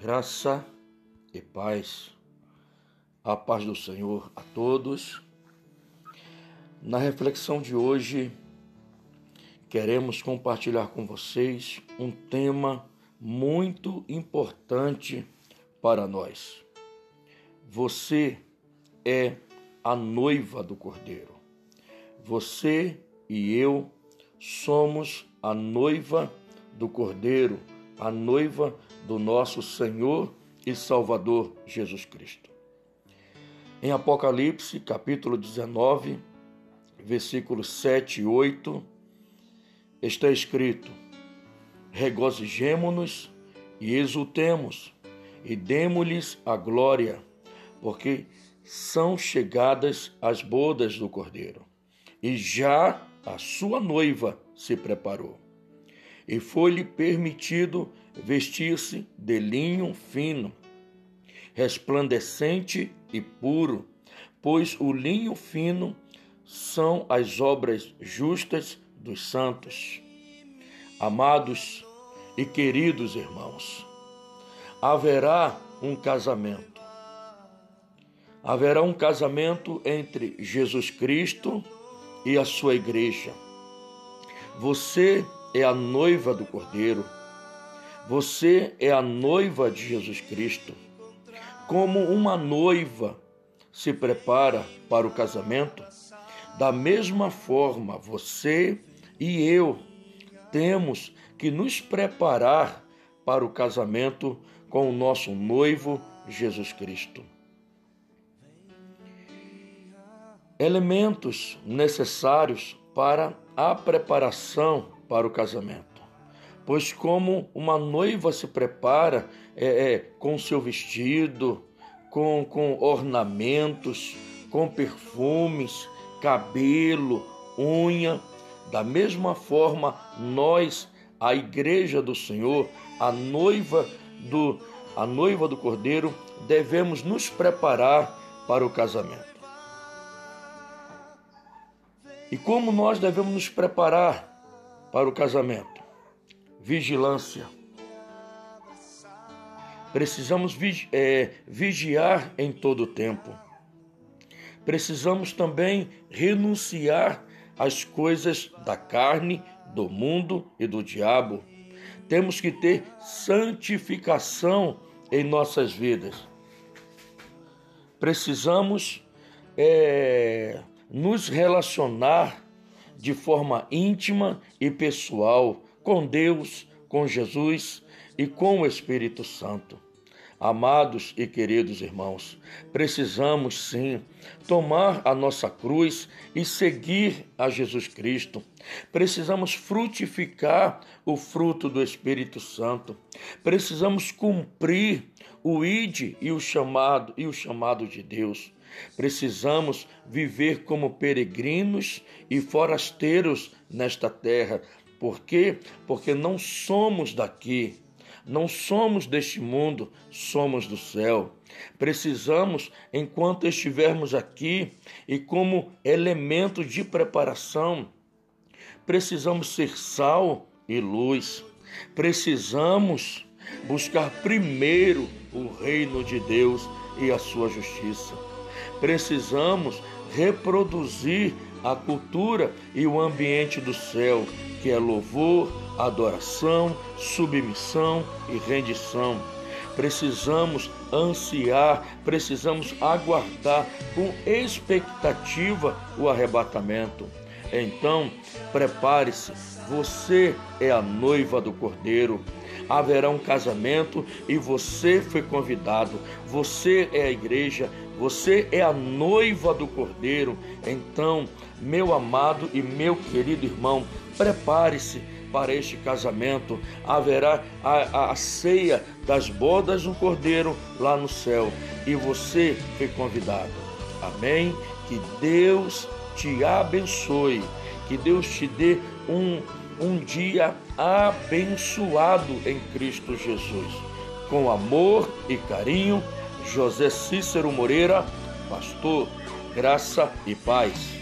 Graça e paz, a paz do Senhor a todos. Na reflexão de hoje, queremos compartilhar com vocês um tema muito importante para nós. Você é a noiva do Cordeiro. Você e eu somos a noiva do Cordeiro a noiva do nosso Senhor e Salvador Jesus Cristo. Em Apocalipse, capítulo 19, versículos 7 e 8, está escrito: Regozijemo-nos e exultemos, e demo-lhes a glória, porque são chegadas as bodas do Cordeiro, e já a sua noiva se preparou e foi-lhe permitido vestir-se de linho fino, resplandecente e puro, pois o linho fino são as obras justas dos santos. Amados e queridos irmãos, haverá um casamento. Haverá um casamento entre Jesus Cristo e a sua igreja. Você é a noiva do Cordeiro. Você é a noiva de Jesus Cristo. Como uma noiva se prepara para o casamento, da mesma forma você e eu temos que nos preparar para o casamento com o nosso noivo Jesus Cristo. Elementos necessários para a preparação para o casamento. Pois, como uma noiva se prepara é, é, com seu vestido, com, com ornamentos, com perfumes, cabelo, unha, da mesma forma, nós, a igreja do Senhor, a noiva do, a noiva do Cordeiro, devemos nos preparar para o casamento. E como nós devemos nos preparar para o casamento. Vigilância. Precisamos vigi é, vigiar em todo o tempo. Precisamos também renunciar às coisas da carne, do mundo e do diabo. Temos que ter santificação em nossas vidas. Precisamos é, nos relacionar de forma íntima e pessoal com Deus, com Jesus e com o Espírito Santo. Amados e queridos irmãos, precisamos sim tomar a nossa cruz e seguir a Jesus Cristo. Precisamos frutificar o fruto do Espírito Santo. Precisamos cumprir o ide e o chamado e o chamado de Deus. Precisamos viver como peregrinos e forasteiros nesta terra. Por quê? Porque não somos daqui. Não somos deste mundo, somos do céu. Precisamos, enquanto estivermos aqui e como elemento de preparação, precisamos ser sal e luz. Precisamos buscar primeiro o reino de Deus e a sua justiça. Precisamos reproduzir a cultura e o ambiente do céu, que é louvor, adoração, submissão e rendição. Precisamos ansiar, precisamos aguardar com expectativa o arrebatamento. Então, prepare-se, você é a noiva do Cordeiro. Haverá um casamento e você foi convidado. Você é a igreja, você é a noiva do Cordeiro. Então, meu amado e meu querido irmão, prepare-se para este casamento. Haverá a, a, a, ceia das bodas do Cordeiro lá no céu e você foi convidado. Amém? Que Deus te abençoe, que Deus te dê um, um dia abençoado em Cristo Jesus. Com amor e carinho José Cícero Moreira, pastor, graça e paz.